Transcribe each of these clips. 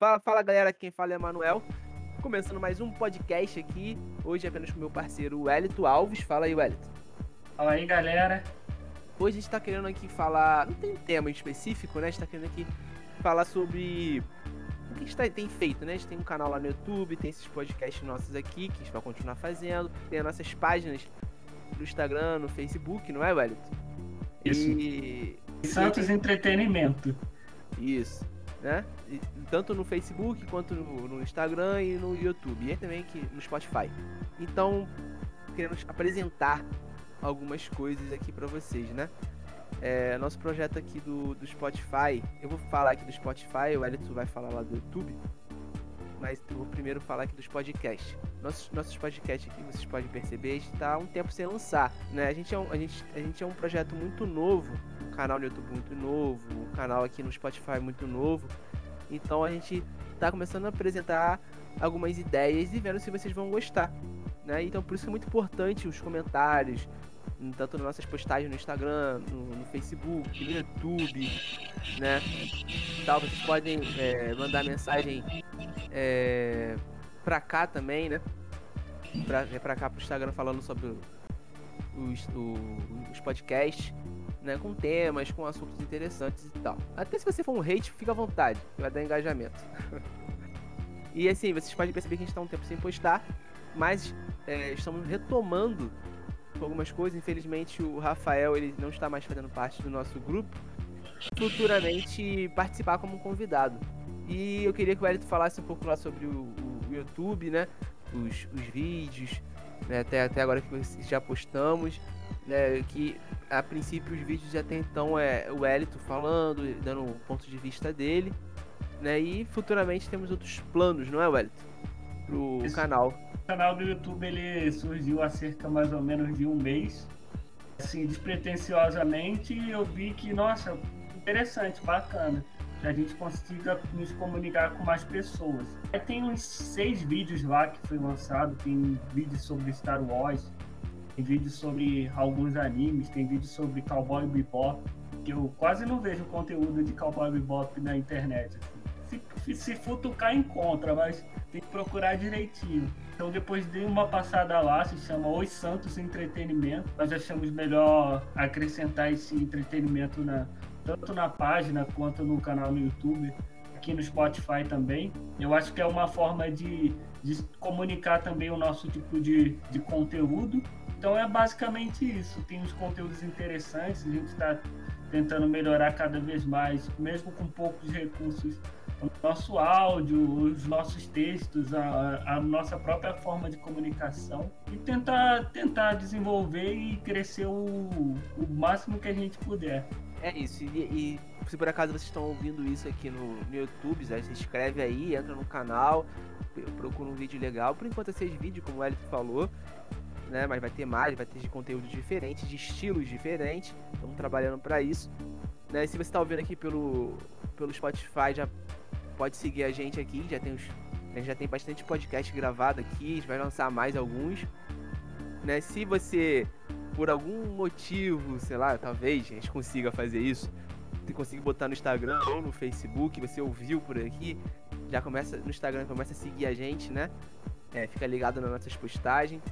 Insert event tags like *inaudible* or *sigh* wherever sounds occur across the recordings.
Fala, fala galera, quem fala é Manuel. Começando mais um podcast aqui. Hoje apenas com meu parceiro Wellington Alves. Fala aí, Wellington. Fala aí, galera. Hoje a gente tá querendo aqui falar. Não tem tema específico, né? A gente tá querendo aqui falar sobre o que a gente tá, tem feito, né? A gente tem um canal lá no YouTube, tem esses podcasts nossos aqui que a gente vai continuar fazendo. Tem as nossas páginas no Instagram, no Facebook, não é, Wellington? Isso. E. Santos. Entretenimento. Isso né? Tanto no Facebook quanto no, Instagram e no YouTube. E também aqui no Spotify. Então, queremos apresentar algumas coisas aqui para vocês, né? É, nosso projeto aqui do, do Spotify, eu vou falar aqui do Spotify, o Elito vai falar lá do YouTube, mas eu vou primeiro falar aqui dos podcasts. Nossos, nossos podcasts aqui, vocês podem perceber, está um tempo sem lançar, né? A gente, é um, a, gente, a gente é um projeto muito novo, canal no YouTube muito novo, um canal aqui no Spotify muito novo. Então a gente tá começando a apresentar algumas ideias e vendo se vocês vão gostar. Né? Então por isso é muito importante os comentários, tanto nas nossas postagens no Instagram, no, no Facebook, no YouTube, né? Tal, vocês podem é, mandar mensagem é, pra cá também, né? Pra, é pra cá pro Instagram falando sobre os, os podcasts né, com temas, com assuntos interessantes e tal. Até se você for um hate, fica à vontade, vai dar engajamento. *laughs* e assim, vocês podem perceber que a gente está um tempo sem postar, mas é, estamos retomando algumas coisas. Infelizmente, o Rafael ele não está mais fazendo parte do nosso grupo. Futuramente participar como convidado. E eu queria que o Elito falasse um pouco lá sobre o, o YouTube, né? Os, os vídeos, né? até, até agora que já postamos né, que a princípio os vídeos até então é o Elito falando, dando o ponto de vista dele, né? E futuramente temos outros planos, não é, Elito? Pro Esse canal. O canal do YouTube ele surgiu há cerca mais ou menos de um mês. Assim, despretensiosamente, eu vi que, nossa, interessante, bacana. Que a gente consiga nos comunicar com mais pessoas. Aí tem uns seis vídeos lá que foi lançado, tem vídeos sobre Star Wars, tem vídeos sobre alguns animes, tem vídeos sobre Cowboy Bebop, que eu quase não vejo conteúdo de Cowboy Bebop na internet. Assim. Se, se futucar, encontra, mas tem que procurar direitinho. Então depois de uma passada lá, se chama Os Santos Entretenimento. Nós achamos melhor acrescentar esse entretenimento na, tanto na página quanto no canal no YouTube, aqui no Spotify também. Eu acho que é uma forma de, de comunicar também o nosso tipo de, de conteúdo então é basicamente isso. Tem uns conteúdos interessantes, a gente está tentando melhorar cada vez mais, mesmo com poucos recursos. O nosso áudio, os nossos textos, a, a nossa própria forma de comunicação e tentar, tentar desenvolver e crescer o, o máximo que a gente puder. É isso, e, e se por acaso vocês estão ouvindo isso aqui no, no YouTube, se inscreve aí, entra no canal, procura um vídeo legal. Por enquanto é seis vídeos, como o Elito falou né? Mas vai ter mais, vai ter de conteúdos diferentes, de estilos diferentes. Estamos trabalhando para isso. Né? Se você está ouvindo aqui pelo, pelo Spotify, já pode seguir a gente aqui. Já tem, a gente já tem bastante podcast gravado aqui. A gente vai lançar mais alguns. Né? Se você, por algum motivo, sei lá, talvez a gente consiga fazer isso. Você conseguir botar no Instagram ou no Facebook, você ouviu por aqui, já começa no Instagram, começa a seguir a gente, né? É, fica ligado nas nossas postagens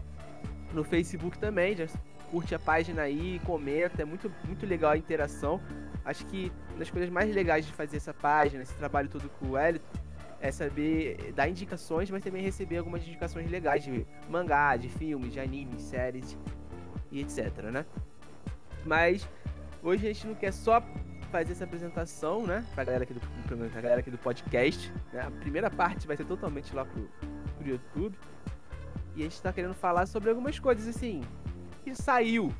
no Facebook também, já curte a página aí, comenta, é muito, muito legal a interação. Acho que uma das coisas mais legais de fazer essa página, esse trabalho todo com o Elito, é saber dar indicações, mas também receber algumas indicações legais de mangá, de filmes, de animes, séries e etc, né? Mas hoje a gente não quer só fazer essa apresentação, né, pra galera aqui do, pra galera aqui do podcast, né? A primeira parte vai ser totalmente lá pro, pro YouTube. E a gente tá querendo falar sobre algumas coisas assim que saiu,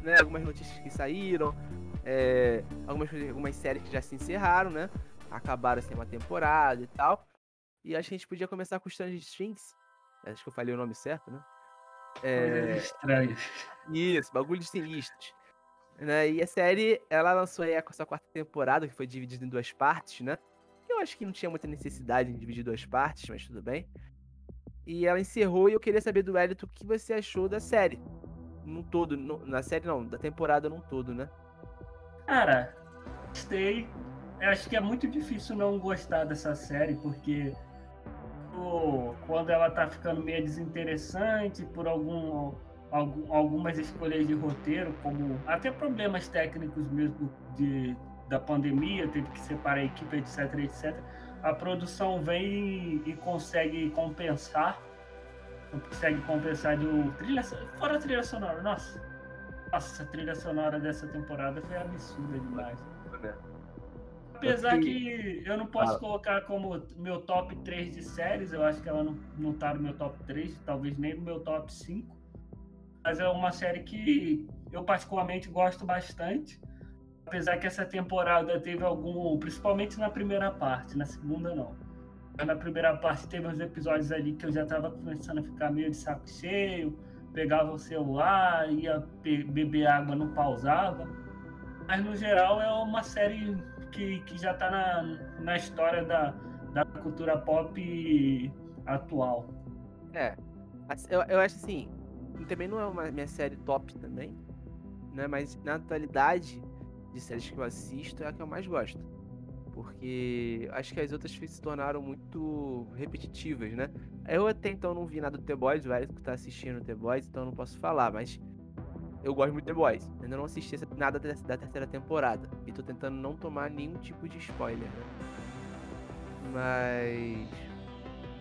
né? Algumas notícias que saíram, é, algumas, algumas séries que já se encerraram, né? Acabaram sem uma temporada e tal. E acho que a gente podia começar com Stranger Things. Acho que eu falei o nome certo, né? É... Estranho. Isso, bagulho de sinistros. Né? E a série, ela lançou aí a sua quarta temporada, que foi dividida em duas partes, né? Eu acho que não tinha muita necessidade em dividir duas partes, mas tudo bem. E ela encerrou e eu queria saber do Elito o que você achou da série. Num todo, no, na série não, da temporada num todo, né? Cara, gostei. eu acho que é muito difícil não gostar dessa série, porque quando ela tá ficando meio desinteressante por algum, algum, algumas escolhas de roteiro, como até problemas técnicos mesmo de, da pandemia, teve que separar a equipe, etc, etc. A produção vem e, consegue compensar, consegue compensar de trilha, fora a trilha sonora, nossa, nossa, a trilha sonora dessa temporada foi absurda demais. Apesar que eu não posso colocar como meu top 3 de séries, eu acho que ela não, não tá no meu top 3, talvez nem no meu top 5. Mas é uma série que eu particularmente gosto bastante. Apesar que essa temporada teve algum, principalmente na primeira parte, na segunda não. Na primeira parte teve uns episódios ali que eu já tava começando a ficar meio de saco cheio, pegava o celular, ia beber água, não pausava. Mas no geral é uma série que, que já está na, na história da, da cultura pop atual. É, eu, eu acho assim, também não é uma minha série top também, né? Mas na atualidade de séries que eu assisto é a que eu mais gosto. Porque acho que as outras se tornaram muito repetitivas, né? Eu até então não vi nada do The Boys, o Eric que tá assistindo The Boys, então não posso falar, mas eu gosto muito de The Boys. Ainda não assisti nada da terceira temporada. E tô tentando não tomar nenhum tipo de spoiler, né? Mas.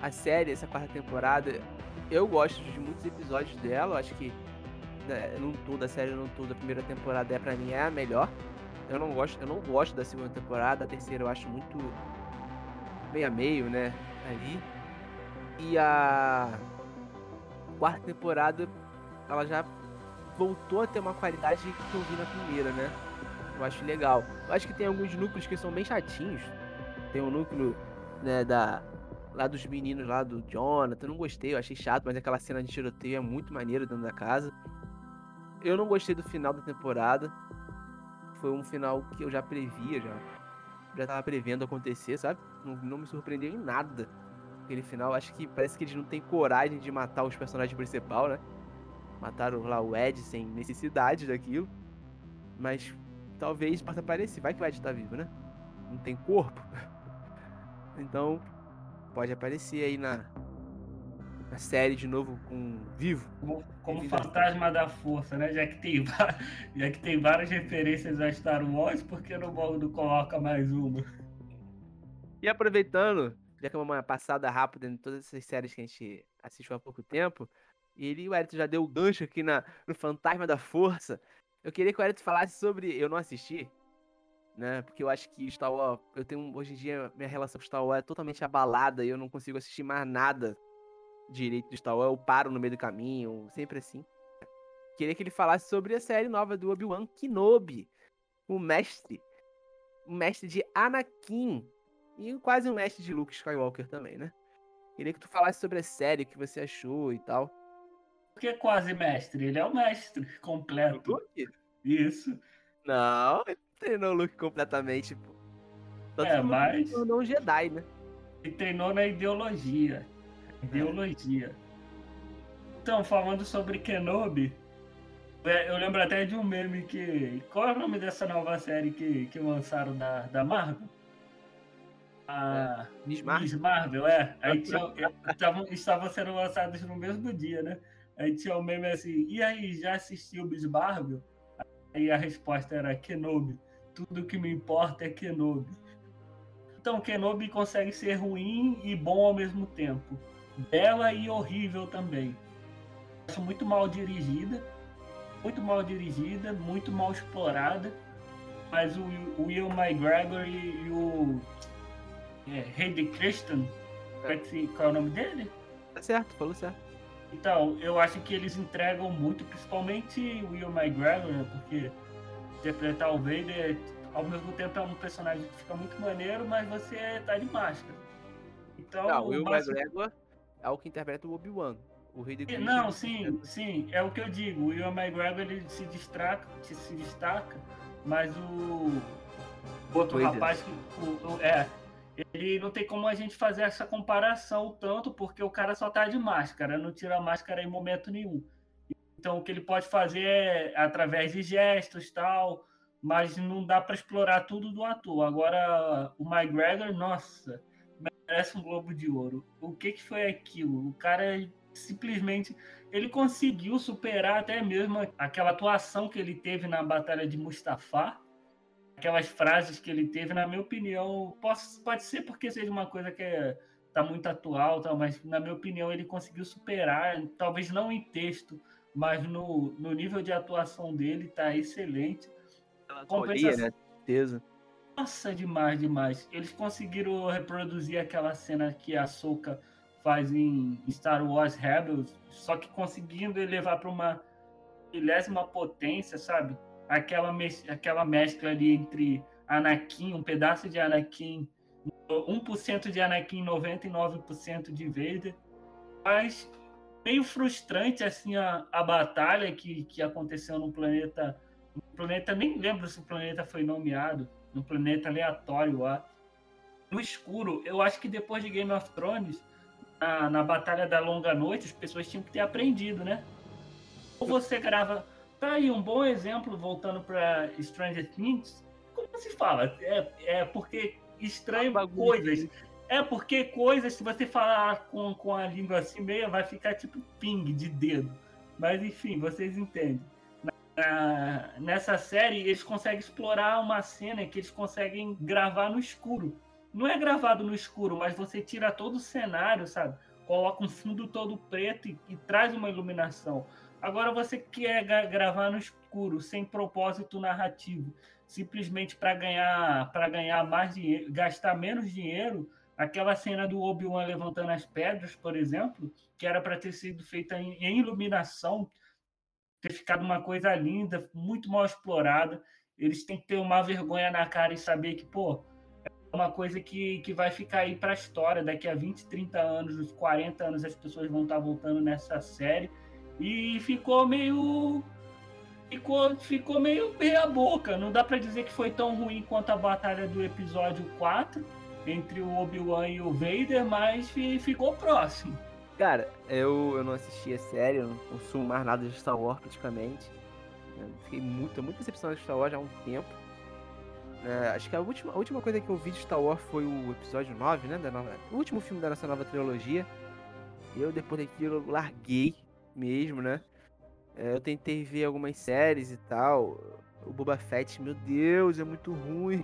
A série, essa quarta temporada, eu gosto de muitos episódios dela. Eu acho que né, num a série num todo, a primeira temporada é pra mim é a melhor. Eu não gosto, eu não gosto da segunda temporada, a terceira eu acho muito meio a meio, né? Ali. E a quarta temporada, ela já voltou a ter uma qualidade que eu vi na primeira, né? Eu acho legal. Eu acho que tem alguns núcleos que são bem chatinhos. Tem o um núcleo, né, da. Lá dos meninos lá do Jonathan. Eu não gostei, eu achei chato, mas aquela cena de tiroteio é muito maneira dentro da casa. Eu não gostei do final da temporada. Foi um final que eu já previa, já. Já tava prevendo acontecer, sabe? Não, não me surpreendeu em nada. Aquele final, acho que parece que eles não têm coragem de matar os personagens principal, né? Mataram lá o Ed sem necessidade daquilo. Mas talvez possa aparecer. Vai que o Ed tá vivo, né? Não tem corpo. *laughs* então, pode aparecer aí na, na série de novo com vivo. Como, como fantasma da força, né? Já que, tem, *laughs* já que tem várias referências a Star Wars, por que não, não coloca mais uma? E aproveitando, já que é uma passada rápida em todas essas séries que a gente assistiu há pouco tempo, e ele, o Edson já deu o gancho aqui na, no Fantasma da Força. Eu queria que o Edson falasse sobre. Eu não assisti, né? Porque eu acho que Star Wars. Eu tenho. Hoje em dia, minha relação com Star Wars é totalmente abalada e eu não consigo assistir mais nada direito de Star Wars. Eu paro no meio do caminho, sempre assim. Queria que ele falasse sobre a série nova do Obi-Wan Kenobi. O mestre. O mestre de Anakin. E quase o mestre de Luke Skywalker também, né? Queria que tu falasse sobre a série, o que você achou e tal. Porque quase mestre, ele é o mestre completo. Isso. Não, ele treinou o Luke completamente, pô. Tanto é, mas. Ele tornou um Jedi, né? Ele treinou na ideologia. Ideologia. É. Então, falando sobre Kenobi, é, eu lembro até de um meme que. Qual é o nome dessa nova série que, que lançaram da, da Marvel? A é, Miss Marvel. Miss Marvel, é. Aí *laughs* tinha, estavam, estavam sendo lançados no mesmo dia, né? Aí tinha um meme assim, e aí, já assistiu Miss Marvel? Aí a resposta era Kenobi. Tudo que me importa é Kenobi. Então, Kenobi consegue ser ruim e bom ao mesmo tempo. Bela e horrível também. Acho muito mal dirigida. Muito mal dirigida, muito mal explorada. Mas o, Will McGregor e, e o é, Hayden Christian, é. qual é o nome dele? Tá certo, falou certo. Então, eu acho que eles entregam muito, principalmente o Will McGregor, né? porque interpretar o Vader, ao mesmo tempo, é um personagem que fica muito maneiro, mas você tá de máscara. Então, Não, o Will. McGregor é o que interpreta o Obi-Wan. O rei de Não, sim, sim, é o que eu digo. O Will McGregor ele se destaca, se destaca, mas o outro rapaz que o, o, é ele não tem como a gente fazer essa comparação tanto porque o cara só tá de máscara, não tira a máscara em momento nenhum. Então o que ele pode fazer é através de gestos tal, mas não dá para explorar tudo do ator. Agora, o McGregor, nossa, merece um Globo de Ouro. O que, que foi aquilo? O cara simplesmente ele conseguiu superar até mesmo aquela atuação que ele teve na Batalha de Mustafa. Aquelas frases que ele teve, na minha opinião, pode, pode ser porque seja uma coisa que é, tá muito atual, tá, mas na minha opinião ele conseguiu superar, talvez não em texto, mas no, no nível de atuação dele tá excelente. Compensação... né? Certeza. Nossa, demais, demais. Eles conseguiram reproduzir aquela cena que a Soca faz em Star Wars Rebels, só que conseguindo elevar para uma milésima potência, sabe? Aquela, mes aquela mescla ali entre Anakin, um pedaço de Anakin, 1% de Anakin, 99% de Vader. Mas meio frustrante assim a, a batalha que, que aconteceu no planeta. No planeta, nem lembro se o planeta foi nomeado, no planeta aleatório lá. No escuro, eu acho que depois de Game of Thrones, na, na Batalha da Longa Noite, as pessoas tinham que ter aprendido, né? Ou você grava. Tá aí um bom exemplo, voltando para Stranger Things. Como se fala? É, é porque estranho coisas. É porque coisas, se você falar com, com a língua assim meia, vai ficar tipo ping de dedo. Mas enfim, vocês entendem. Na, nessa série, eles conseguem explorar uma cena que eles conseguem gravar no escuro não é gravado no escuro, mas você tira todo o cenário, sabe? Coloca um fundo todo preto e, e traz uma iluminação. Agora você quer gravar no escuro, sem propósito narrativo, simplesmente para ganhar, para ganhar mais dinheiro, gastar menos dinheiro. Aquela cena do Obi-Wan levantando as pedras, por exemplo, que era para ter sido feita em, em iluminação, ter ficado uma coisa linda, muito mal explorada. Eles têm que ter uma vergonha na cara e saber que, pô, uma coisa que, que vai ficar aí para a história. Daqui a 20, 30 anos, uns 40 anos, as pessoas vão estar tá voltando nessa série. E ficou meio. Ficou, ficou meio meia boca. Não dá para dizer que foi tão ruim quanto a batalha do episódio 4 entre o Obi-Wan e o Vader, mas ficou próximo. Cara, eu, eu não assisti a série, eu não consumo mais nada de Star Wars praticamente. Eu fiquei muito, muito decepcionado de Star Wars há um tempo. É, acho que a última, a última coisa que eu vi de Star Wars foi o episódio 9, né? Da nova, o último filme da nossa nova trilogia. Eu, depois daquilo, larguei mesmo, né? É, eu tentei ver algumas séries e tal. O Boba Fett, meu Deus, é muito ruim.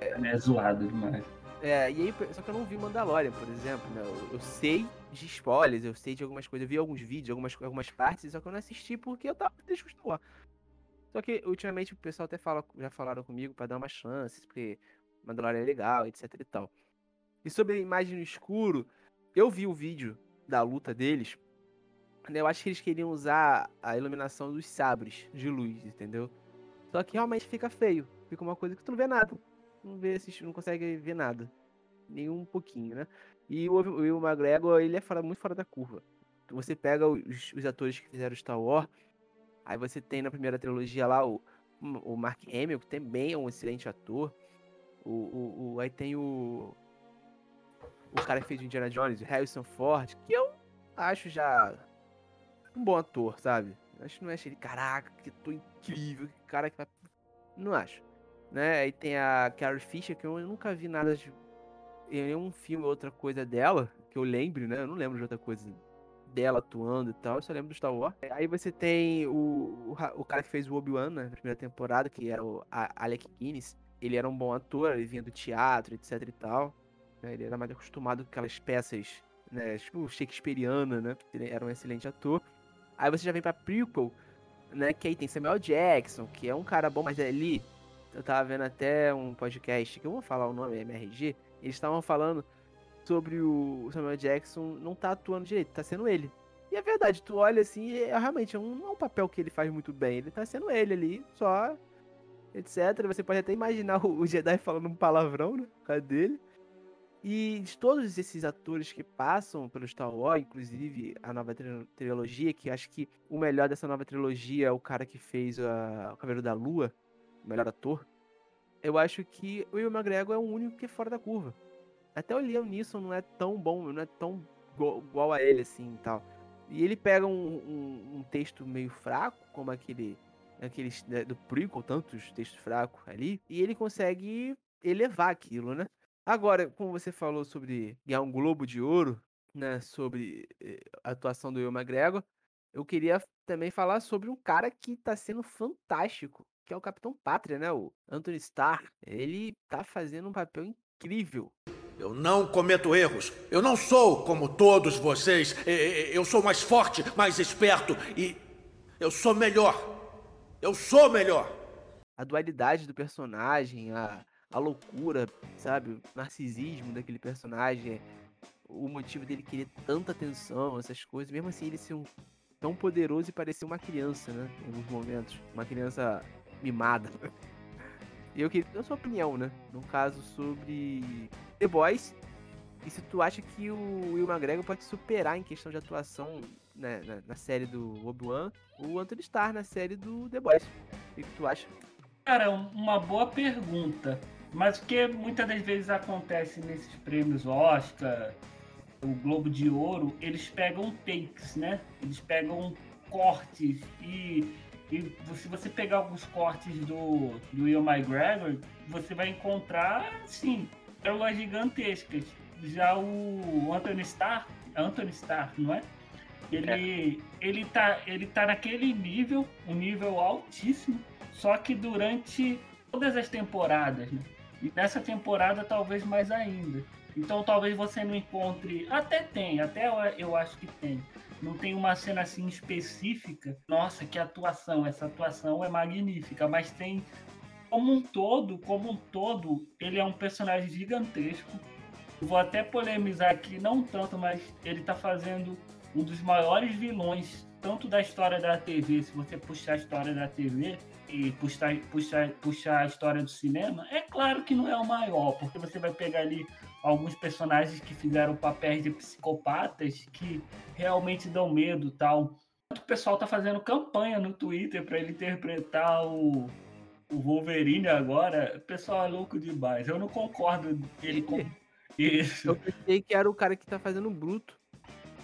É, é zoado demais. É, e aí, só que eu não vi Mandalorian, por exemplo, né? Eu, eu, sei de spoilers, eu sei de algumas coisas, eu vi alguns vídeos, algumas, algumas partes, só que eu não assisti porque eu tava Wars. Só que ultimamente o pessoal até fala, já falaram comigo para dar uma chance, porque Mandalorian é legal, etc e tal. E sobre a imagem no escuro, eu vi o vídeo da luta deles. Né, eu acho que eles queriam usar a iluminação dos sabres de luz, entendeu? Só que realmente fica feio. Fica uma coisa que tu não vê nada. Não vê, não consegue ver nada. Nem um pouquinho, né? E o Will McGregor, ele é fora, muito fora da curva. Você pega os, os atores que fizeram Star Wars, Aí você tem na primeira trilogia lá o, o Mark Hamill, que também é um excelente ator. O, o, o, aí tem o. O cara que fez o Indiana Jones, o Harrison Ford, que eu acho já um bom ator, sabe? Acho não acho ele, caraca, que ator incrível, que cara que vai. Não acho. Né? Aí tem a Carrie Fisher, que eu nunca vi nada de. Em nenhum filme ou outra coisa dela, que eu lembre, né? Eu não lembro de outra coisa dela atuando e tal, eu só lembro do Star Wars. Aí você tem o, o, o cara que fez o Obi-Wan né, na primeira temporada, que era o Alec Guinness. Ele era um bom ator, ele vinha do teatro, etc e tal. Né, ele era mais acostumado com aquelas peças, né, tipo Shakespeareana, né? Ele era um excelente ator. Aí você já vem pra prequel, né, que aí tem Samuel Jackson, que é um cara bom, mas ali eu tava vendo até um podcast, que eu vou falar o nome, MRG, eles estavam falando sobre o Samuel Jackson não tá atuando direito, tá sendo ele. E é verdade, tu olha assim, é, realmente é um, não é um papel que ele faz muito bem, ele tá sendo ele ali, só, etc. Você pode até imaginar o, *laughs* o Jedi falando um palavrão, né, causa dele. E de todos esses atores que passam pelo Star Wars, inclusive a nova trilogia, que acho que o melhor dessa nova trilogia é o cara que fez a, o Cavaleiro da Lua, o melhor ator. Eu acho que o Will McGregor é o único que é fora da curva. Até o Liam Neeson não é tão bom, não é tão igual a ele, assim, e tal. E ele pega um, um, um texto meio fraco, como aquele aqueles né, do prequel, tantos textos fracos ali, e ele consegue elevar aquilo, né? Agora, como você falou sobre ganhar um Globo de Ouro, né, sobre eh, a atuação do Will McGregor, eu queria também falar sobre um cara que tá sendo fantástico, que é o Capitão Pátria, né, o Anthony Starr. Ele tá fazendo um papel incrível. Eu não cometo erros. Eu não sou como todos vocês. Eu sou mais forte, mais esperto e eu sou melhor. Eu sou melhor. A dualidade do personagem, a, a loucura, sabe? O narcisismo daquele personagem, o motivo dele querer tanta atenção, essas coisas, mesmo assim ele ser um, tão poderoso e parecer uma criança, né? Em alguns momentos. Uma criança mimada. E eu queria a sua opinião, né? No caso sobre The Boys. E se tu acha que o Will McGregor pode superar em questão de atuação né, na, na, série do Obi-Wan o Anthony Starr na série do The Boys. O que tu acha? Cara, uma boa pergunta. Mas o que muitas das vezes acontece nesses prêmios Oscar, o Globo de Ouro, eles pegam takes, né? Eles pegam cortes e, e se você pegar alguns cortes do, do Will McGregor, você vai encontrar, sim, pérolas gigantescas. Já o Anthony Starr, Anthony Starr, não é? Ele, é. ele, tá, ele tá naquele nível, um nível altíssimo, só que durante todas as temporadas, né? E nessa temporada talvez mais ainda. Então talvez você não encontre. Até tem, até eu acho que tem. Não tem uma cena assim específica. Nossa, que atuação! Essa atuação é magnífica, mas tem. Como um todo, como um todo, ele é um personagem gigantesco. Vou até polemizar aqui, não tanto, mas ele tá fazendo um dos maiores vilões, tanto da história da TV, se você puxar a história da TV, e puxar, puxar, puxar a história do cinema, é claro que não é o maior, porque você vai pegar ali alguns personagens que fizeram papéis de psicopatas que realmente dão medo tal. O pessoal tá fazendo campanha no Twitter para ele interpretar o, o Wolverine agora. O pessoal é louco demais. Eu não concordo ele com *laughs* isso. Eu pensei que era o cara que tá fazendo bruto.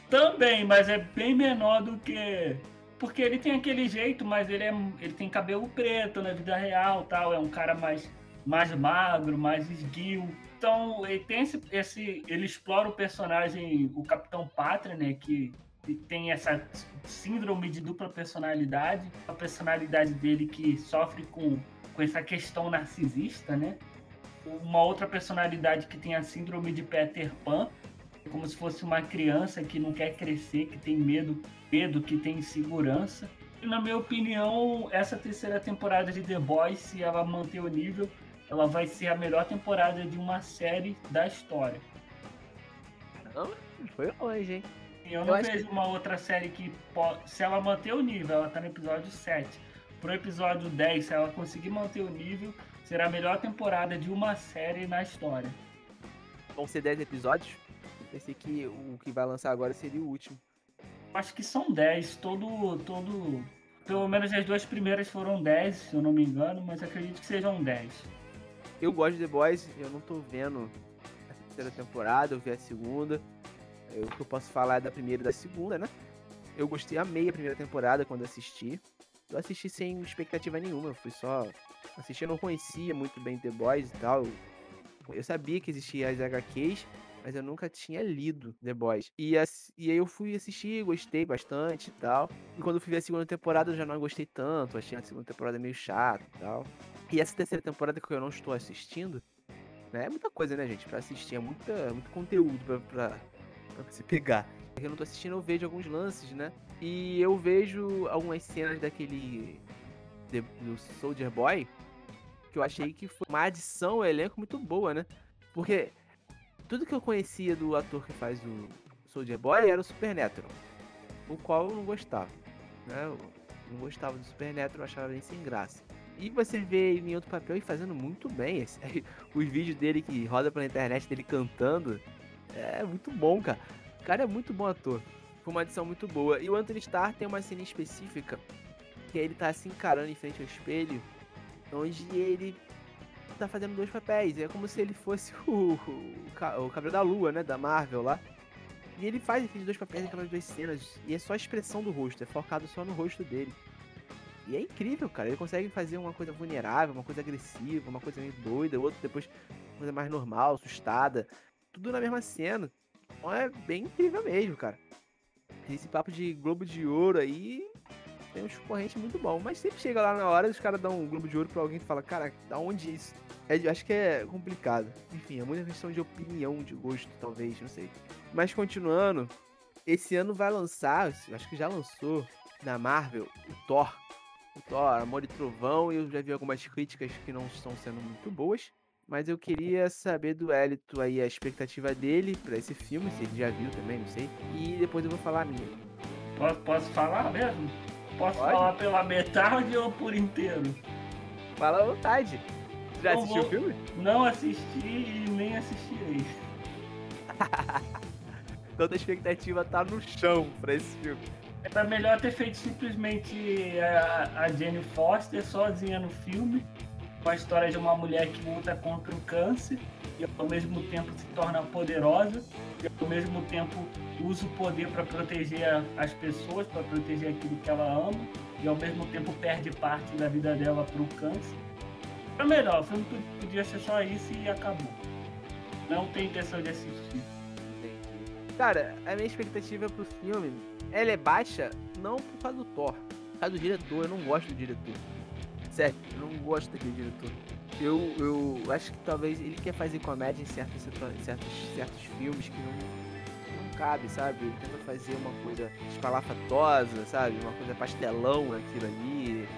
Também, mas é bem menor do que porque ele tem aquele jeito, mas ele, é, ele tem cabelo preto na vida real, tal. É um cara mais, mais magro, mais esguio. Então, ele tem esse, esse. Ele explora o personagem, o Capitão Pátria, né? Que tem essa síndrome de dupla personalidade. A personalidade dele que sofre com, com essa questão narcisista, né? Uma outra personalidade que tem a síndrome de Peter Pan, como se fosse uma criança que não quer crescer, que tem medo, medo, que tem insegurança. E na minha opinião, essa terceira temporada de The Boys, se ela manter o nível, ela vai ser a melhor temporada de uma série da história. Não, foi longe, hein? Eu não Eu vejo que... uma outra série que, se ela manter o nível, ela tá no episódio 7. Pro episódio 10, se ela conseguir manter o nível, será a melhor temporada de uma série na história. Vão ser 10 episódios? Pensei que o que vai lançar agora seria o último. Acho que são 10, todo. todo. Pelo menos as duas primeiras foram 10, se eu não me engano, mas acredito que sejam 10. Eu gosto de The Boys, eu não tô vendo a terceira temporada, eu vi a segunda. O que eu posso falar é da primeira e da segunda, né? Eu gostei, amei a primeira temporada quando assisti. Eu assisti sem expectativa nenhuma, eu fui só assistir, eu não conhecia muito bem The Boys e tal. Eu sabia que existia as HQs, mas eu nunca tinha lido The Boys. E, e aí eu fui assistir, gostei bastante e tal. E quando eu fui ver a segunda temporada, eu já não gostei tanto, achei a segunda temporada meio chata e tal. E essa terceira temporada que eu não estou assistindo, né? É muita coisa, né, gente? Pra assistir, é muita, muito conteúdo pra, pra, pra você pegar. Eu não tô assistindo, eu vejo alguns lances, né? E eu vejo algumas cenas daquele. do Soldier Boy, que eu achei que foi uma adição ao elenco muito boa, né? Porque tudo que eu conhecia do ator que faz o Soldier Boy era o Supernatural, o qual eu não gostava, né? Eu não gostava do Supernatural, achava bem sem graça. E você vê ele em outro papel e fazendo muito bem. *laughs* Os vídeos dele que roda pela internet dele cantando é muito bom, cara. O cara é muito bom ator. Foi uma adição muito boa. E o Anthony Starr tem uma cena específica que ele tá se encarando em frente ao espelho, onde ele tá fazendo dois papéis. É como se ele fosse o, *laughs* o, o Cabelo da Lua, né? Da Marvel lá. E ele faz aqueles dois papéis naquelas duas cenas. E é só a expressão do rosto, é focado só no rosto dele. E é incrível, cara. Ele consegue fazer uma coisa vulnerável, uma coisa agressiva, uma coisa meio doida, outra depois uma coisa mais normal, assustada. Tudo na mesma cena. Então é bem incrível mesmo, cara. Esse papo de Globo de Ouro aí tem uns correntes muito bom. Mas sempre chega lá na hora e os caras dão um Globo de Ouro pra alguém e fala, cara, da onde isso? É, acho que é complicado. Enfim, é muita questão de opinião, de gosto, talvez, não sei. Mas continuando, esse ano vai lançar, acho que já lançou, na Marvel, o Thor. Thor, Amor e Trovão, e eu já vi algumas críticas que não estão sendo muito boas. Mas eu queria saber do Elito aí a expectativa dele para esse filme, se ele já viu também, não sei. E depois eu vou falar a minha. Posso, posso falar mesmo? Posso Pode? falar pela metade ou por inteiro? Fala à vontade. Já assistiu vou... o filme? Não assisti e nem assistirei. *laughs* Toda a expectativa tá no chão pra esse filme. Era melhor ter feito simplesmente a, a Jenny Foster sozinha no filme, com a história de uma mulher que luta contra o câncer e ao mesmo tempo se torna poderosa e ao mesmo tempo usa o poder para proteger as pessoas, para proteger aquilo que ela ama e ao mesmo tempo perde parte da vida dela para o câncer. Foi melhor, o filme podia ser só isso e acabou. Não tem intenção de assistir. Cara, a minha expectativa pro filme, ela é baixa não por causa do Thor, por causa do diretor, eu não gosto do diretor. Sério, eu não gosto daquele diretor. Eu, eu acho que talvez ele quer fazer comédia em certos, certos, certos filmes que não, não cabe, sabe? Ele tenta fazer uma coisa espalafatosa, sabe? Uma coisa pastelão naquilo ali.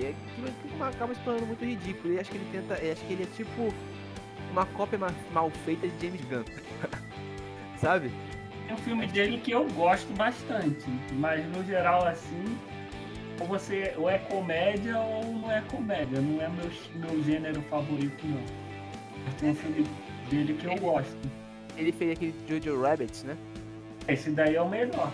E é aquilo acaba se tornando muito ridículo. E acho que ele tenta. Acho que ele é tipo uma cópia mal feita de James Gunn. *laughs* sabe? É um filme dele que eu gosto bastante, mas no geral assim, ou você ou é comédia ou não é comédia, não é meu, meu gênero favorito não. Mas tem um filme dele que eu gosto. Ele fez aquele Jojo Rabbit, né? Esse daí é o melhor.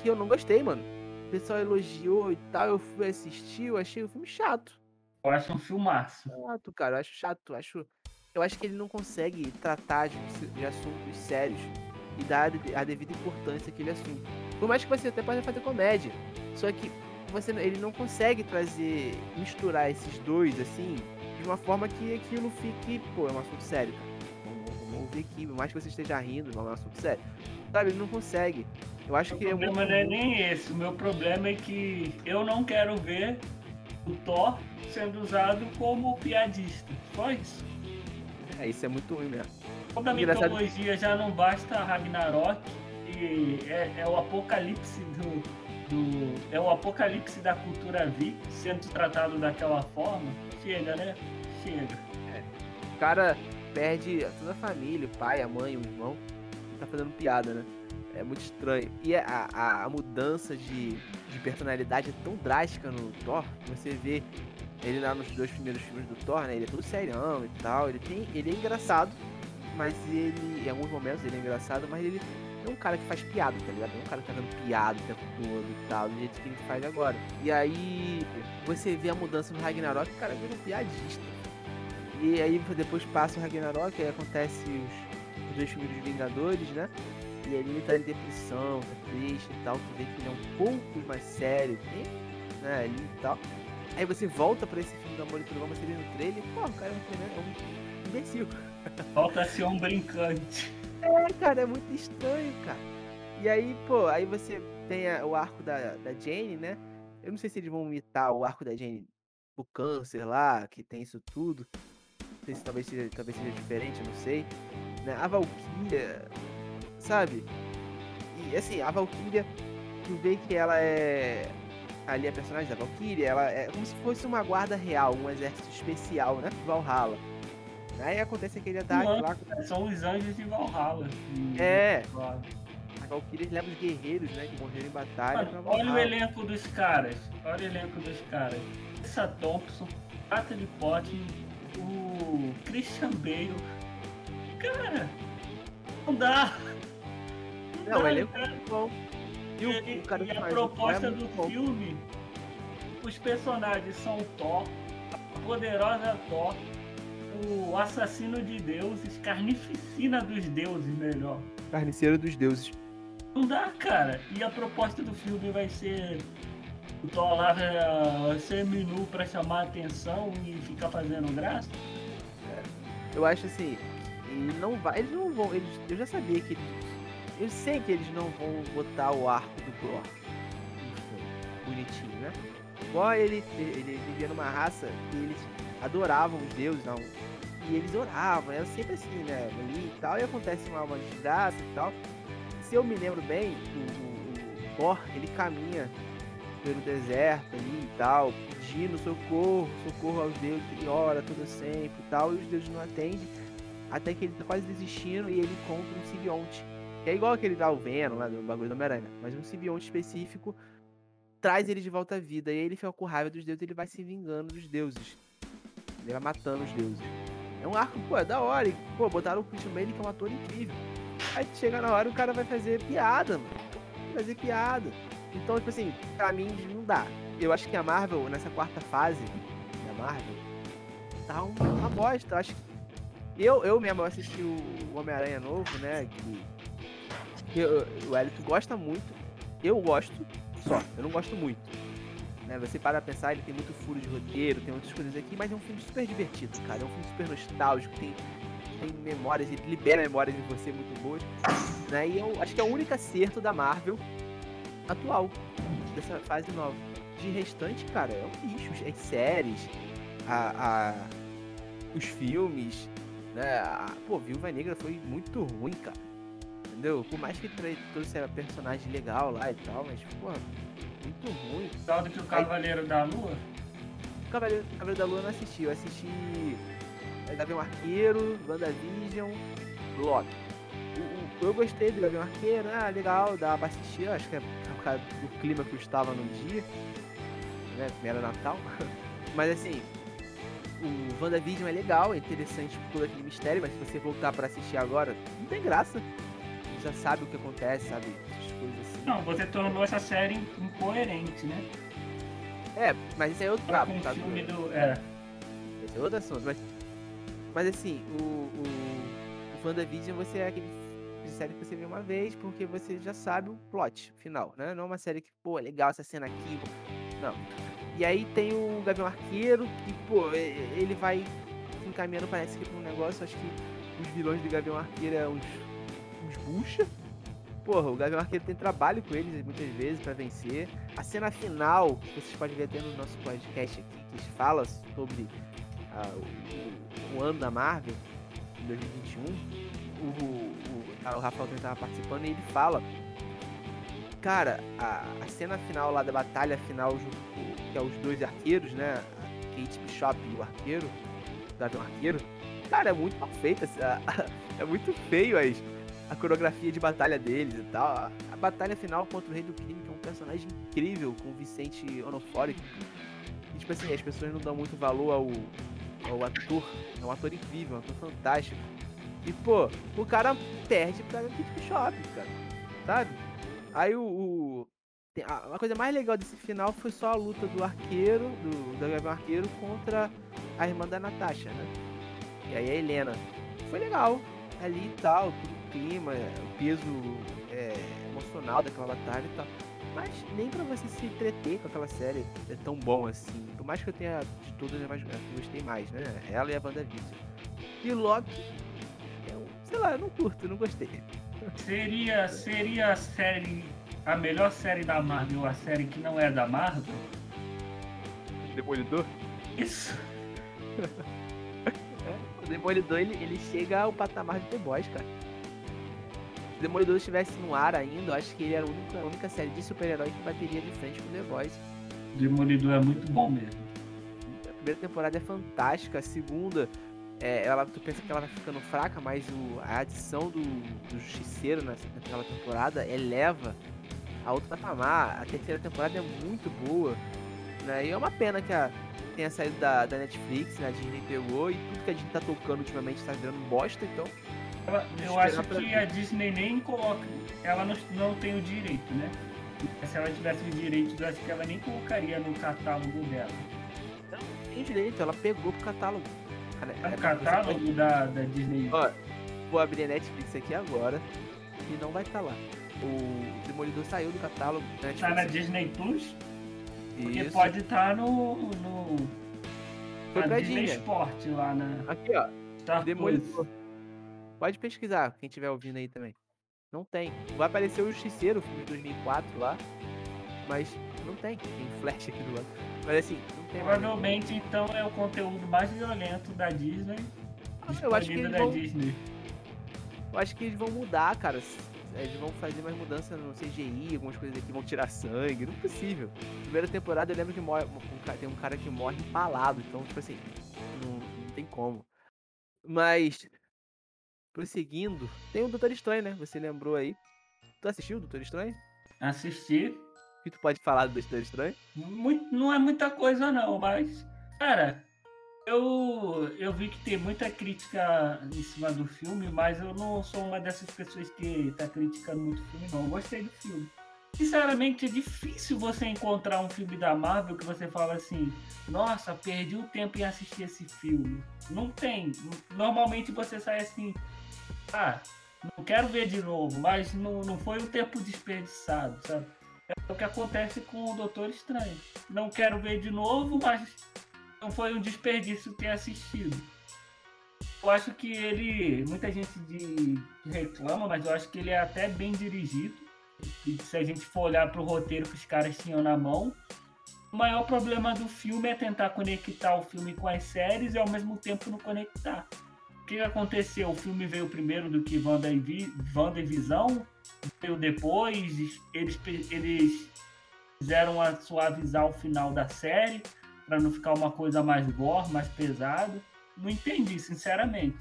Que eu não gostei, mano. O pessoal elogiou e tal, eu fui assistir, eu achei o filme chato. Eu acho um filmaço. Chato, cara, eu acho chato, eu acho. Eu acho que ele não consegue tratar de, de assuntos sérios e dar a devida importância àquele assunto. Por mais que você até possa fazer comédia, só que você, ele não consegue trazer, misturar esses dois assim, de uma forma que aquilo fique, pô, é um assunto sério, cara. Vamos, ouvir aqui, por mais que você esteja rindo, é um assunto sério. Sabe, ele não consegue. Eu acho o que. O problema é muito... não é nem esse. O meu problema é que eu não quero ver o Thor sendo usado como piadista. Só isso. É, isso é muito ruim mesmo. Toda a mitologia já não basta Ragnarok e é, é o apocalipse do, do, É o apocalipse da cultura vi sendo tratado daquela forma. Chega, né? Chega. É. O cara perde toda a família, o pai, a mãe, o irmão. Tá fazendo piada, né? É muito estranho. E a, a, a mudança de, de personalidade é tão drástica no Thor. Você vê ele lá nos dois primeiros filmes do Thor, né? Ele é todo serião e tal. Ele, tem, ele é engraçado, mas ele, em alguns momentos, ele é engraçado, mas ele é um cara que faz piada, tá ligado? É um cara que tá dando piada o tempo todo e tal, do jeito que ele faz agora. E aí, você vê a mudança no Ragnarok, o cara vira um piadista. E aí, depois passa o Ragnarok, aí acontece os, os dois filmes dos Vingadores, né? E aí ele tá em depressão, tá triste e tal, tu vê que ele é um pouco mais sério, né, ali e tal. Aí você volta pra esse filme do Amor e Trovão, você vê no trailer, pô, o cara é um imbecil. Volta a ser um brincante. É, cara, é muito estranho, cara. E aí, pô, aí você tem a, o arco da, da Jane, né? Eu não sei se eles vão imitar o arco da Jane o câncer lá, que tem isso tudo. Não sei se talvez seja, talvez seja diferente, não sei. Né? A Valkyria, sabe? E assim, a Valkyria, tu vê que ela é. Ali a personagem da Valkyria, ela é como se fosse uma guarda real, um exército especial, né? Valhalla. Aí acontece aquele ataque lá. São os anjos de Valhalla. É. A Valkyria leva os guerreiros, né? Que morreram em batalha. Mano, olha o elenco dos caras. Olha o elenco dos caras. Essa Thompson, Natalie Portman, o Christian Bale. Cara, não dá. Não, não dá, ele é muito bom. E, o, e, o e a proposta do bom. filme, os personagens são Thor, a poderosa Thor, o assassino de deuses, carnificina dos deuses, melhor. Carniceiro dos deuses. Não dá, cara. E a proposta do filme vai ser o Thor lá é, seminu pra chamar a atenção e ficar fazendo graça? Eu acho assim, não vai, eles não vão, eles, eu já sabia que eu sei que eles não vão botar o arco do Thor bonitinho, né? Igual ele, ele vivia numa raça que eles adoravam os deuses, não. E eles oravam, era sempre assim, né? Ali e tal, e acontece uma, uma desgraça e tal. Se eu me lembro bem, o, Thor, ele caminha pelo deserto ali e tal, pedindo socorro, socorro aos deuses, ele ora todo sempre e tal, e os deuses não atendem, até que ele tá quase desistindo e ele encontra um simbionte. Que é igual aquele da Venom, lá do bagulho do Homem-Aranha, mas um simbionte específico traz ele de volta à vida. E aí ele fica com raiva dos deuses ele vai se vingando dos deuses. Ele vai matando os deuses. É um arco, pô, é da hora. E, pô, botaram o Christian Bale, que é um ator incrível. Aí chega na hora o cara vai fazer piada, mano. Vai fazer piada. Então, tipo assim, pra mim não dá. Eu acho que a Marvel, nessa quarta fase da Marvel, tá uma, uma bosta. Eu acho que. Eu, eu mesmo assisti o Homem-Aranha novo, né? Que, que eu, o Elito gosta muito. Eu gosto, só. Eu não gosto muito. Né? Você para pensar, ele tem muito furo de roteiro, tem muitas coisas aqui, mas é um filme super divertido, cara. É um filme super nostálgico, tem, tem memórias, ele libera memórias de você muito boas. Né? E eu acho que é o único acerto da Marvel atual, dessa fase nova. De restante, cara, é um lixo. As séries, a, a, os filmes, né? A, pô, Viúva Negra foi muito ruim, cara. Entendeu? Por mais que trouxe a personagem legal lá e tal, mas, pô, muito ruim. Tal do que o Cavaleiro Aí, da Lua? O Cavaleiro, Cavaleiro da Lua eu não assisti. Eu assisti Gavião Arqueiro, WandaVision, Loki. Eu gostei do Gavião Arqueiro, ah, legal, dá pra assistir, acho que é por causa do clima que eu estava no dia, né, era Natal. *laughs* Mas assim, o WandaVision é legal, é interessante por todo aquele mistério, mas se você voltar para assistir agora, não tem graça já sabe o que acontece, sabe? Não, você tornou essa série incoerente, né? É, mas isso é outro papo, tá? Filme do... É. Esse é outro assunto, mas. Mas assim, o, o, o WandaVision você é aquele série que você vê uma vez, porque você já sabe o plot final, né? Não é uma série que, pô, é legal essa cena aqui. Não. E aí tem o Gavião Arqueiro, que, pô, ele vai encaminhando, parece que pra um negócio, acho que os vilões do Gavião Arqueiro é uns uns bucha. Porra, o Gavião Arqueiro tem trabalho com eles muitas vezes para vencer. A cena final, que vocês podem ver até no nosso podcast aqui, que fala sobre uh, o, o, ano da Marvel, em 2021. O, o, o Rafael também estava participando e ele fala cara, a, a, cena final lá da batalha final, que é os dois arqueiros, né? A Kate Bishop e o arqueiro, o Gavião Arqueiro, cara, é muito mal feita. *laughs* É muito feio as, a coreografia de batalha deles e tal. A, a batalha final contra o Rei do Crime, que é um personagem incrível, com o Vicente Onofre. E, tipo assim, as pessoas não dão muito valor ao, ao ator. É um ator incrível, um ator fantástico. E, pô, o cara perde pra Kate Shop, cara. Sabe? Aí o, o a coisa mais legal desse final foi só a luta do arqueiro, do, do Arqueiro contra a irmã da Natasha, né? E aí a Helena. Foi legal, ali e tal, tudo clima, o peso é, emocional daquela batalha e tal. Mas nem pra você se entreter com aquela série é tão bom assim. Por mais que eu tenha de todas as mais gostei mais, né? Ela e a WandaVision. E Loki, eu, sei lá, eu não curto, eu não gostei. Seria, seria a série, a melhor série da Marvel, a série que não é da Marvel? Demolidor? Isso. *laughs* é, o Demolidor ele, ele chega ao patamar de The Boys, cara. Demolidor estivesse no ar ainda, eu acho que ele era a única, a única série de super-herói que bateria de frente com The Boys. Demolidor é muito bom mesmo. A primeira temporada é fantástica, a segunda, é, ela, tu pensa que ela vai ficando fraca, mas o, a adição do, do Justiceiro naquela temporada eleva a outro patamar. A terceira temporada é muito boa. Né? E é uma pena que a, tenha saído da, da Netflix, né? a Disney pegou, e tudo que a gente tá tocando ultimamente está virando bosta, então ela, eu acho que a Disney nem coloca. Ela não, não tem o direito, né? Se ela tivesse o direito, eu acho que ela nem colocaria no catálogo dela. Não, tem direito, ela pegou pro catálogo. É, o catálogo pode... da, da Disney. Ó, vou abrir a Netflix aqui agora e não vai estar tá lá. O Demolidor saiu do catálogo. Tá na Disney Plus? Porque Isso. pode estar no. no Foi na Disney Disney. Sport lá na Aqui, ó. Star Demolidor. Plus. Pode pesquisar, quem estiver ouvindo aí também. Não tem. Vai aparecer o Justiceiro, o filme de 2004 lá. Mas não tem. Tem flash aqui do lado. Mas assim, não tem mais. Provavelmente então é o conteúdo mais violento da Disney. Eu acho que eles da vão- Disney. Eu acho que eles vão mudar, cara. Eles vão fazer mais mudança no CGI, algumas coisas aqui vão tirar sangue. Não é possível. Primeira temporada eu lembro que morre, tem um cara que morre empalado. Então, tipo assim, não, não tem como. Mas, prosseguindo, tem o Doutor Estranho, né? Você lembrou aí. Tu assistiu o Doutor Estranho? Assistir. O que tu pode falar do Doutor Estranho? Muito, não é muita coisa não, mas. Cara, eu, eu vi que tem muita crítica em cima do filme, mas eu não sou uma dessas pessoas que tá criticando muito o filme, não. Eu gostei do filme. Sinceramente, é difícil você encontrar um filme da Marvel que você fala assim, nossa, perdi o tempo em assistir esse filme. Não tem. Normalmente você sai assim, ah, não quero ver de novo, mas não, não foi um tempo desperdiçado, sabe? É o que acontece com o Doutor Estranho. Não quero ver de novo, mas não foi um desperdício ter assistido. Eu acho que ele. Muita gente de, reclama, mas eu acho que ele é até bem dirigido. E se a gente for olhar pro roteiro que os caras tinham na mão, o maior problema do filme é tentar conectar o filme com as séries e ao mesmo tempo não conectar. Que aconteceu? O filme veio primeiro do que Wanda Vi, Wanda Visão, veio depois, eles, eles fizeram a suavizar o final da série para não ficar uma coisa mais gore, mais pesado. Não entendi, sinceramente.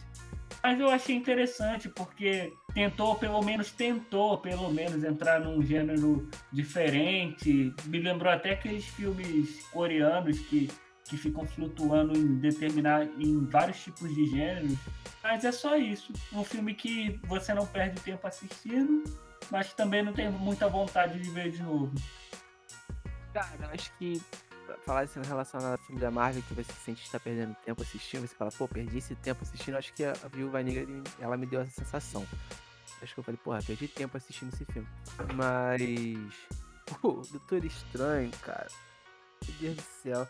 Mas eu achei interessante porque tentou, pelo menos tentou, pelo menos entrar num gênero diferente. Me lembrou até aqueles filmes coreanos que, que ficam flutuando em determinar em vários tipos de gêneros. Mas é só isso. Um filme que você não perde tempo assistindo, mas também não tem muita vontade de ver de novo. Cara, eu acho que falar isso relacionado ao filme da Marvel que você sente que tá perdendo tempo assistindo, você fala, pô, perdi esse tempo assistindo, acho que a a Viúva Negra, ela me deu essa sensação. Acho que eu falei, porra, perdi tempo assistindo esse filme. Mas. *laughs* Pô, Doutor Estranho, cara. Meu Deus do céu.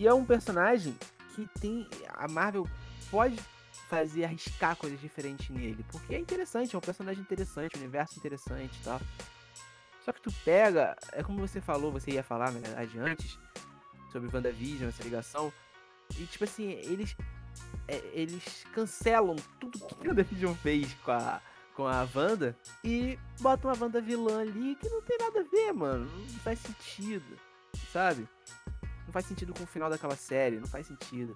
E é um personagem que tem. A Marvel pode fazer arriscar coisas diferentes nele. Porque é interessante, é um personagem interessante, um universo interessante e tal. Só que tu pega, é como você falou, você ia falar, na verdade, antes, sobre WandaVision, essa ligação. E tipo assim, eles. é, eles cancelam tudo que WandaVision fez com a, com a Wanda e botam uma Wanda vilã ali que não tem nada a ver, mano. Não faz sentido, sabe? Não faz sentido com o final daquela série, não faz sentido.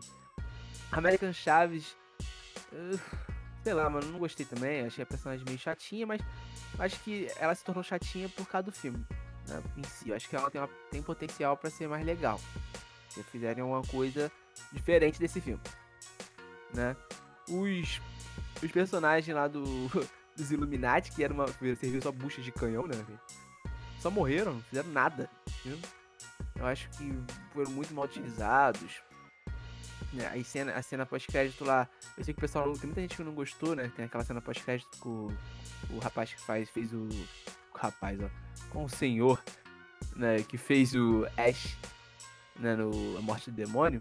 American Chaves. uh, sei lá, mano, não gostei também. Achei a personagem meio chatinha, mas acho que ela se tornou chatinha por causa do filme. Né, em si. Eu acho que ela tem, uma- tem potencial pra ser mais legal. Se fizerem uma coisa diferente desse filme. Né? Os, os personagens lá do, *laughs* dos Illuminati, que era uma, serviu só bucha de canhão, né? Só morreram, não fizeram nada. Viu? Eu acho que foram muito mal utilizados. Né, Aí cena, a cena pós-crédito lá. Eu sei que o pessoal. Tem muita gente que não gostou, né? Tem aquela cena pós-crédito com o, o rapaz que faz, fez o. O rapaz, ó. Com o senhor, né? Que fez o Ash, né? No A Morte do Demônio.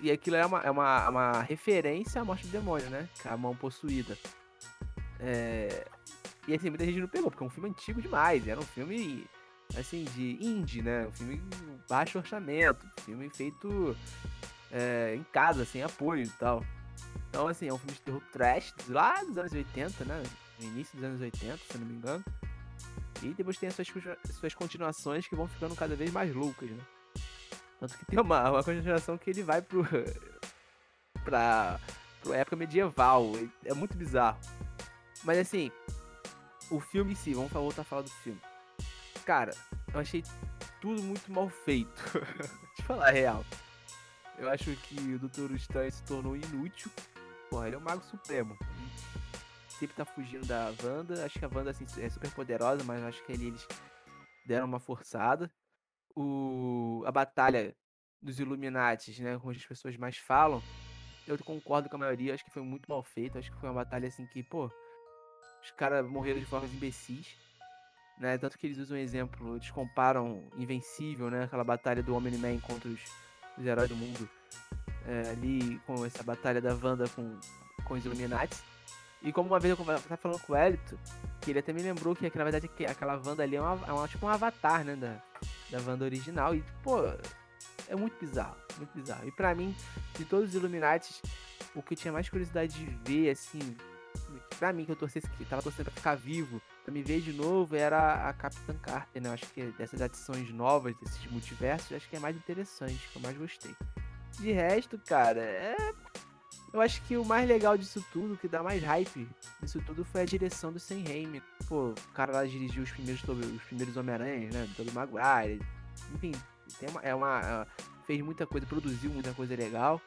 E aquilo é uma, é uma, uma referência à Morte do Demônio, né? Que é a mão possuída. É... E assim, muita gente não pegou, porque é um filme antigo demais. Era um filme, assim, de indie, né? Um filme baixo orçamento. Filme feito é, em casa, sem apoio e tal. Então, assim, é um filme de terror trash lá dos anos 80, né? No início dos anos 80, se não me engano. E depois tem as suas, suas continuações que vão ficando cada vez mais loucas, né? Tanto que tem uma, uma continuação que ele vai pro. *laughs* pra. pra época medieval. É muito bizarro. Mas assim, o filme em si, vamos voltar a falar do filme. Cara, eu achei tudo muito mal feito. *laughs* Deixa eu falar a real. Eu acho que o Doutor Estranho se tornou inútil. Porra, ele é o Mago Supremo. Sempre tá fugindo da Wanda. Acho que a Wanda assim, é super poderosa, mas acho que ali eles deram uma forçada. O... A batalha dos Illuminates, né? Como as pessoas mais falam. Eu concordo com a maioria, acho que foi muito mal feito. Acho que foi uma batalha assim que, pô, os caras morreram de formas imbecis. Né? Tanto que eles usam um exemplo, eles comparam Invencível, né? Aquela batalha do Homem-Man contra os, os, heróis do mundo. É, ali com essa batalha da Wanda com, com os Illuminati. E como uma vez eu tava falando com o Elito, que ele até me lembrou que, que na verdade que aquela Wanda ali é, uma, é uma, tipo um avatar, né? Da, da Wanda original. E, pô, é muito bizarro, muito bizarro. E para mim, de todos os Illuminati, o que eu tinha mais curiosidade de ver, assim, pra mim, que eu torcesse, que tava torcendo pra ficar vivo, me ver de novo, era a Capitã Carter, né? Eu acho que dessas adições novas, desses multiversos, acho que é mais interessante, que eu mais gostei. De resto, cara, é. Eu acho que o mais legal disso tudo, que dá mais hype disso tudo, foi a direção do Sam Raimi. Pô, o cara lá dirigiu os primeiros, os primeiros Homem-Aranha, né? Todo Maguire. Enfim, uma, é uma, é, fez muita coisa, produziu muita coisa legal.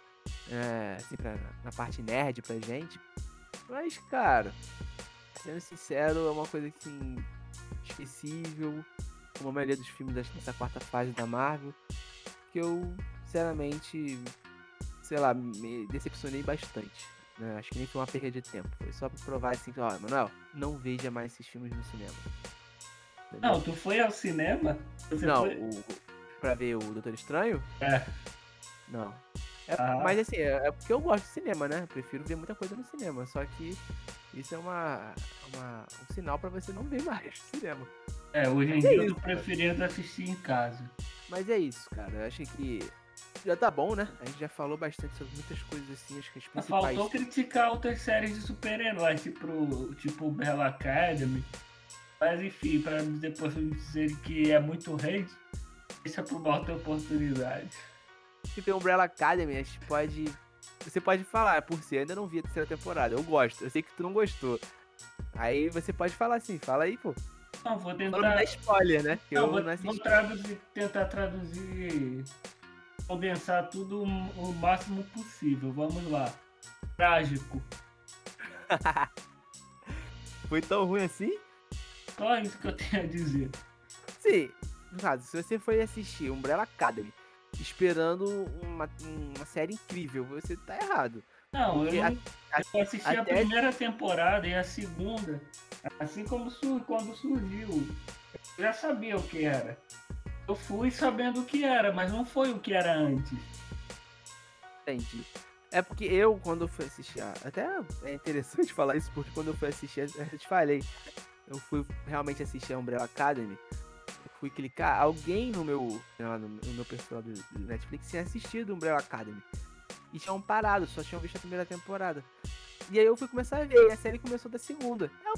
É, assim, pra, na parte nerd pra gente. Mas, cara, sendo sincero, é uma coisa assim, esquecível, como a maioria dos filmes dessa quarta fase da Marvel, que eu, sinceramente, sei lá, me decepcionei bastante. Né? Acho que nem foi uma perda de tempo. Foi só pra provar assim, ó, Manuel, não veja mais esses filmes no cinema. Entendeu? Não, tu foi ao cinema? Você não, foi... o, pra ver o Doutor Estranho? É. Não. É, ah. Mas assim, é, é, porque eu gosto de cinema, né? prefiro ver muita coisa no cinema. Só que isso é uma, uma um sinal para você não ver mais *laughs* cinema. É, hoje em é dia é eu tô preferindo assistir em casa. Mas é isso, cara. Eu acho que já tá bom, né? A gente já falou bastante sobre muitas coisas assim, acho que as principais... Faltou criticar outras séries de super-heróis, tipo, tipo Bella Academy. Mas enfim, pra depois dizer que é muito hate, deixa pro uma outra oportunidade que tem Umbrella Academy, a gente pode. Você pode falar, por si, eu ainda não vi a terceira temporada. Eu gosto, eu sei que tu não gostou. Aí você pode falar assim, fala aí, pô. Não, vou tentar. Não dá spoiler, né? Não, eu vou, não vou traduzir, tentar traduzir. Condensar tudo o máximo possível. Vamos lá. Trágico. *laughs* Foi tão ruim assim? Só isso que eu tenho a dizer. Sim, no caso, se você foi assistir Umbrella Academy esperando uma, uma série incrível. Você tá errado. Não, eu, não, eu assisti a primeira temporada e a segunda, assim como sur quando surgiu. Eu já sabia o que era. Eu fui sabendo o que era, mas não foi o que era antes. Entendi. É porque eu, quando eu fui assistir. Até é interessante *laughs* falar isso, porque quando eu fui assistir, eu te falei. Eu fui realmente assistir a Umbrella Academy fui clicar, alguém no meu, no meu perfil do, Netflix tinha assistido Umbrella Academy. E tinham parado, só tinham visto a primeira temporada. E aí eu fui começar a ver, e a série começou da segunda. Eu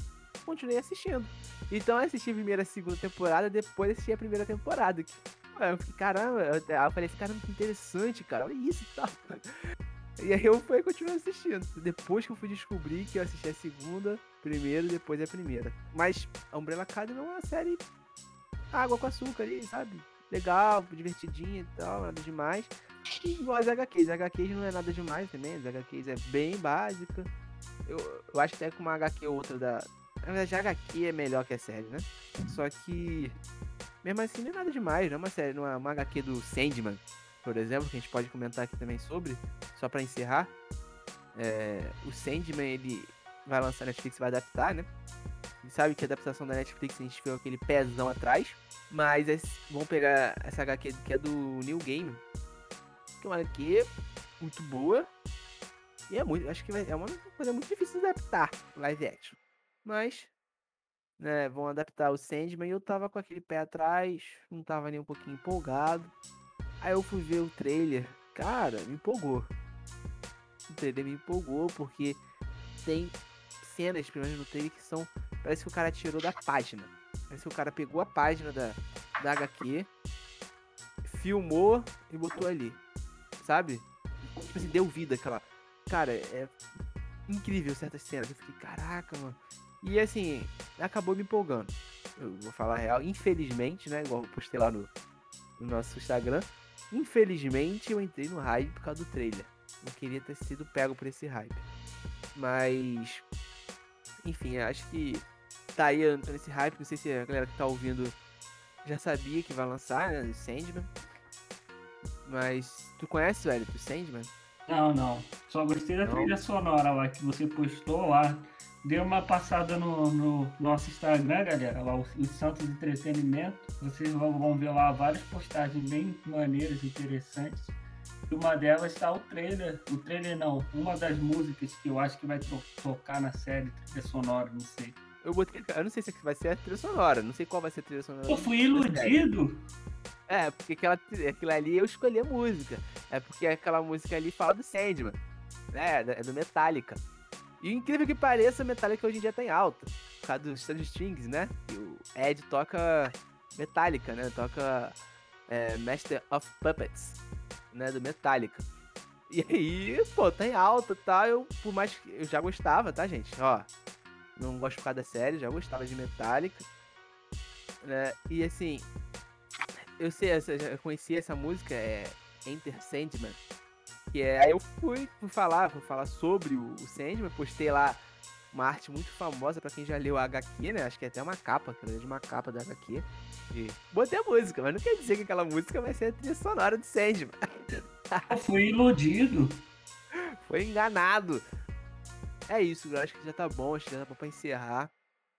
continuei assistindo. Então eu assisti a primeira a segunda temporada, depois assisti a primeira temporada. Eu fiquei, caramba, eu, falei caramba, que interessante, cara, olha isso e tal. *laughs* E aí eu fui continuar assistindo. Depois que eu fui descobrir que eu assisti a segunda, primeiro, depois a primeira. Mas a Umbrella Academy é uma série água com açúcar ali, sabe? Legal, divertidinha e tal, nada demais. E igual as HQs. As HQs não é nada demais também, as HQs é bem básica. Eu, eu acho que até com uma HQ ou outra da. Na verdade, a HQ é melhor que a série, né? Só que. Mesmo assim, não é nada demais, não é uma série, não é uma HQ do Sandman, por exemplo, que a gente pode comentar aqui também sobre, só para encerrar. É, o Sandman, ele vai lançar, a Netflix vai adaptar, né? Sabe que a adaptação da Netflix a gente viu aquele pezão atrás. Mas é, vamos pegar essa HQ que é do New Game. Que é uma HQ muito boa. E é muito. Acho que vai, é uma coisa muito difícil de adaptar live action. Mas. Né, vão adaptar o Sandman e eu tava com aquele pé atrás. Não tava nem um pouquinho empolgado. Aí eu fui ver o trailer. Cara, me empolgou. O trailer me empolgou porque tem cenas, pelo menos no trailer, que são. Parece que o cara tirou da página. Parece que o cara pegou a página da, da HQ, filmou e botou ali. Sabe? Tipo assim, deu vida aquela. Cara, é incrível certas cenas. Eu fiquei, caraca, mano. E assim, acabou me empolgando. Eu vou falar a real. Infelizmente, né? Igual eu postei lá no, no nosso Instagram. Infelizmente eu entrei no hype por causa do trailer. Não queria ter sido pego por esse hype. Mas enfim, acho que tá aí nesse hype. Não sei se a galera que tá ouvindo já sabia que vai lançar, né? Sandman. Mas tu conhece, velho, o Sandman? Não, não. Só gostei da não. trilha sonora lá que você postou lá. Dê uma passada no, no nosso Instagram, galera, lá o, o Santos Entretenimento. Vocês vão, vão ver lá várias postagens bem maneiras, interessantes. E uma delas está o trailer. O trailer não, uma das músicas que eu acho que vai to tocar na série, trilha sonora, não sei. Eu botei. Eu não sei se vai ser a trilha sonora, não sei qual vai ser a trilha sonora. Eu fui iludido. É, porque aquela, aquilo ali eu escolhi a música. É porque aquela música ali fala do Sandman. É, é do Metallica. E incrível que pareça, Metallica hoje em dia tá em alta. Por causa dos Strange Strings, né? E o Ed toca Metallica, né? Toca é, Master of Puppets, né? Do Metallica. E aí, pô, tá em alta tá? Eu, por mais que eu já gostava, tá, gente? Ó, não gosto por causa da série, já gostava de Metallica. Né? E assim, eu sei, eu já conhecia essa música, é Enter Sandman. Que é, aí eu fui, fui falar, fui falar sobre o, o Sandman, postei lá uma arte muito famosa para quem já leu a HQ, né? Acho que é até uma capa, é de uma capa da HQ. E botei a música, mas não quer dizer que aquela música vai ser a trilha sonora do Sandman. Eu fui iludido. Foi enganado. É isso, eu acho que já tá bom, acho que já bom pra encerrar.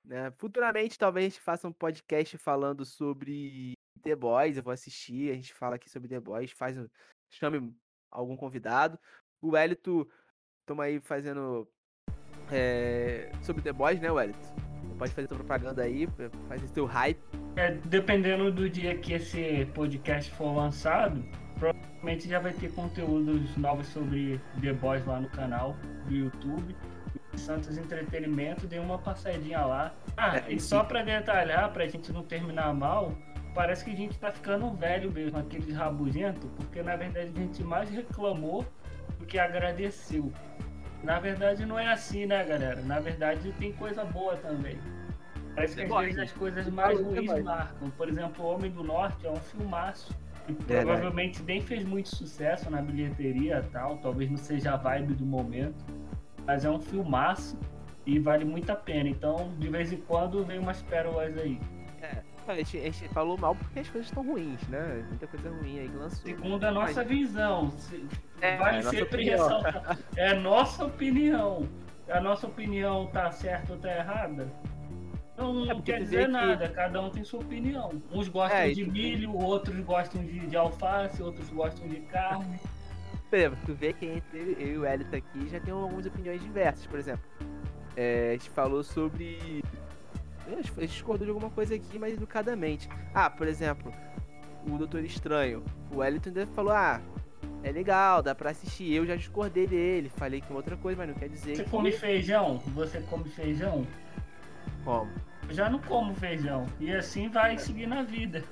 Né? Futuramente, talvez a gente faça um podcast falando sobre The Boys, eu vou assistir, a gente fala aqui sobre The Boys, faz, chame algum convidado. O Elito, tamo aí fazendo é, sobre The Boys, né, Wellington? Pode fazer tua propaganda aí, faz esse teu hype. É, dependendo do dia que esse podcast for lançado, provavelmente já vai ter conteúdos novos sobre The Boys lá no canal do YouTube. Santos Entretenimento, dei uma passadinha lá. Ah, é, e só para detalhar, pra gente não terminar mal, parece que a gente tá ficando velho mesmo, aquele rabugento, porque na verdade a gente mais reclamou do que agradeceu. Na verdade não é assim, né, galera? Na verdade tem coisa boa também. Parece que às vezes as coisas mais ruins marcam. Por exemplo, O Homem do Norte é um filmaço. E provavelmente nem fez muito sucesso na bilheteria tal, talvez não seja a vibe do momento. Mas é um filmaço e vale muito a pena. Então, de vez em quando, vem umas pérolas aí. É, a gente, a gente falou mal porque as coisas estão ruins, né? Muita coisa ruim aí que lançou. Segundo a nossa Mas... visão. É, vale é sempre ressaltar. É a nossa opinião. A nossa opinião tá certa ou tá errada? Não, não é quer dizer nada, que... cada um tem sua opinião. Uns gostam é, de milho, outros gostam de, de, alface, outros gostam de carne. Por exemplo, tu vê que entre eu e o Elito aqui já tem algumas opiniões diversas. Por exemplo, é, a gente falou sobre a gente discordou de alguma coisa aqui, mas educadamente. Ah, por exemplo, o Doutor Estranho. O Wellington falou, ah, é legal, dá pra assistir. Eu já discordei dele, falei que outra coisa, mas não quer dizer Você que... come feijão? Você come feijão? Como? Eu já não como feijão. E assim vai seguir na vida.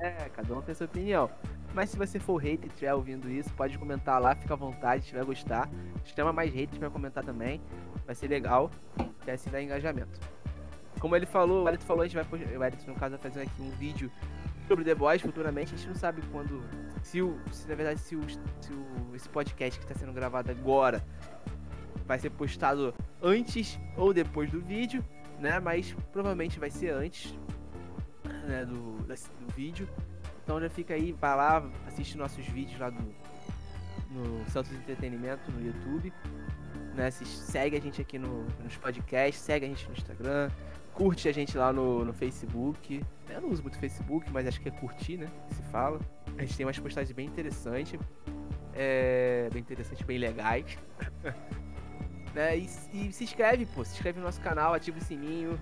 É, cada um tem sua opinião. Mas se você for hater e estiver ouvindo isso, pode comentar lá, fica à vontade, se vai gostar. Chama mais haters pra comentar também. Vai ser legal, que assim dá engajamento. Como ele falou, o Elito falou, a gente vai, o Elito, no caso, vai fazer aqui um vídeo sobre The Boys futuramente. A gente não sabe quando, se, o, se na verdade, se, o, se o, esse podcast que está sendo gravado agora vai ser postado antes ou depois do vídeo, né? Mas provavelmente vai ser antes né, do, do vídeo. Então já fica aí, vai lá, assiste nossos vídeos lá do no Santos Entretenimento no YouTube. Né, se, segue a gente aqui no, nos podcasts, segue a gente no Instagram, curte a gente lá no, no Facebook. Eu não uso muito Facebook, mas acho que é curtir, né? Se fala. A gente tem umas postagens bem interessantes. É, bem interessantes, bem legais. *laughs* né? E, e, se inscreve, pô. Se inscreve no nosso canal, ativa o sininho.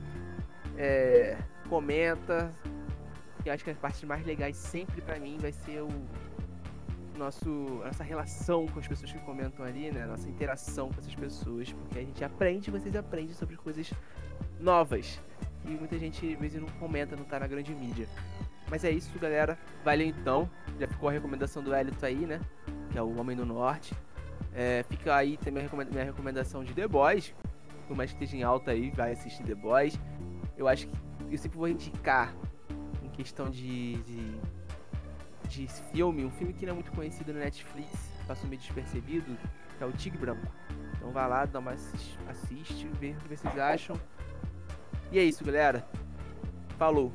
É, comenta. Eu acho que as partes mais legais sempre para mim vai ser o nosso nossa relação com as pessoas que comentam ali, né? Nossa interação com essas pessoas, porque a gente aprende, vocês aprendem sobre coisas novas. E muita gente às vezes não comenta, não tá na grande mídia. Mas é isso, galera. Valeu então. Já ficou a recomendação do Elito aí, né? Que é o Homem do Norte. É, fica aí também minha recomendação de The Boys. Por mais que esteja em alta aí, vai assistir The Boys. Eu acho que eu sempre vou indicar questão de, de, de filme, um filme que não é muito conhecido no Netflix, passou meio despercebido, que é o Tigre Branco. Então vai lá, dá uma assiste, assiste vê o que vocês acham. E é isso, galera. Falou.